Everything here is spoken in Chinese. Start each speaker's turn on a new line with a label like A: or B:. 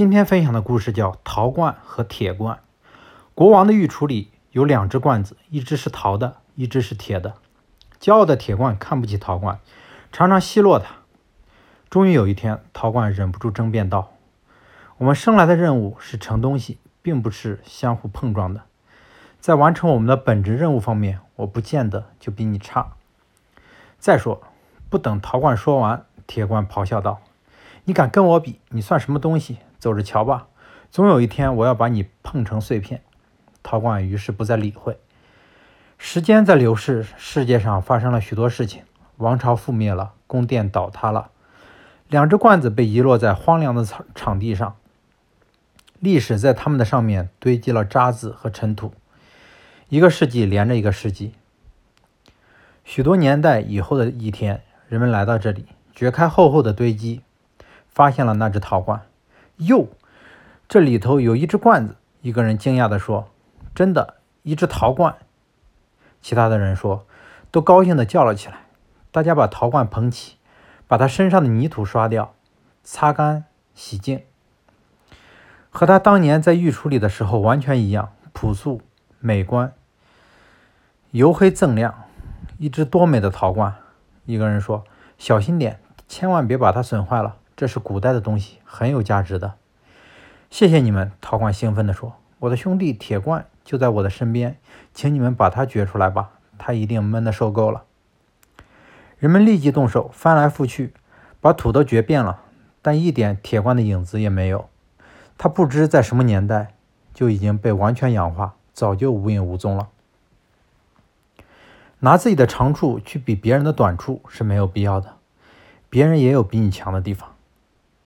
A: 今天分享的故事叫陶罐和铁罐。国王的御厨里有两只罐子，一只是陶的，一只是铁的。骄傲的铁罐看不起陶罐，常常奚落他。终于有一天，陶罐忍不住争辩道：“我们生来的任务是盛东西，并不是相互碰撞的。在完成我们的本职任务方面，我不见得就比你差。再说，不等陶罐说完，铁罐咆哮道：‘你敢跟我比？你算什么东西？走着瞧吧！总有一天，我要把你碰成碎片。’陶罐于是不再理会。时间在流逝，世界上发生了许多事情：王朝覆灭了，宫殿倒塌了，两只罐子被遗落在荒凉的场场地上。历史在它们的上面堆积了渣子和尘土，一个世纪连着一个世纪。许多年代以后的一天，人们来到这里，掘开厚厚的堆积，发现了那只陶罐。哟，这里头有一只罐子！一个人惊讶地说：“真的，一只陶罐！”其他的人说，都高兴地叫了起来。大家把陶罐捧起，把它身上的泥土刷掉，擦干洗净，和他当年在御厨里的时候完全一样，朴素美观，油黑锃亮。一只多美的陶罐！一个人说：“小心点，千万别把它损坏了。这是古代的东西，很有价值的。”谢谢你们，陶罐兴奋地说：“我的兄弟铁罐。”就在我的身边，请你们把它掘出来吧，它一定闷得受够了。人们立即动手，翻来覆去，把土都掘遍了，但一点铁罐的影子也没有。它不知在什么年代就已经被完全氧化，早就无影无踪了。拿自己的长处去比别人的短处是没有必要的，别人也有比你强的地方。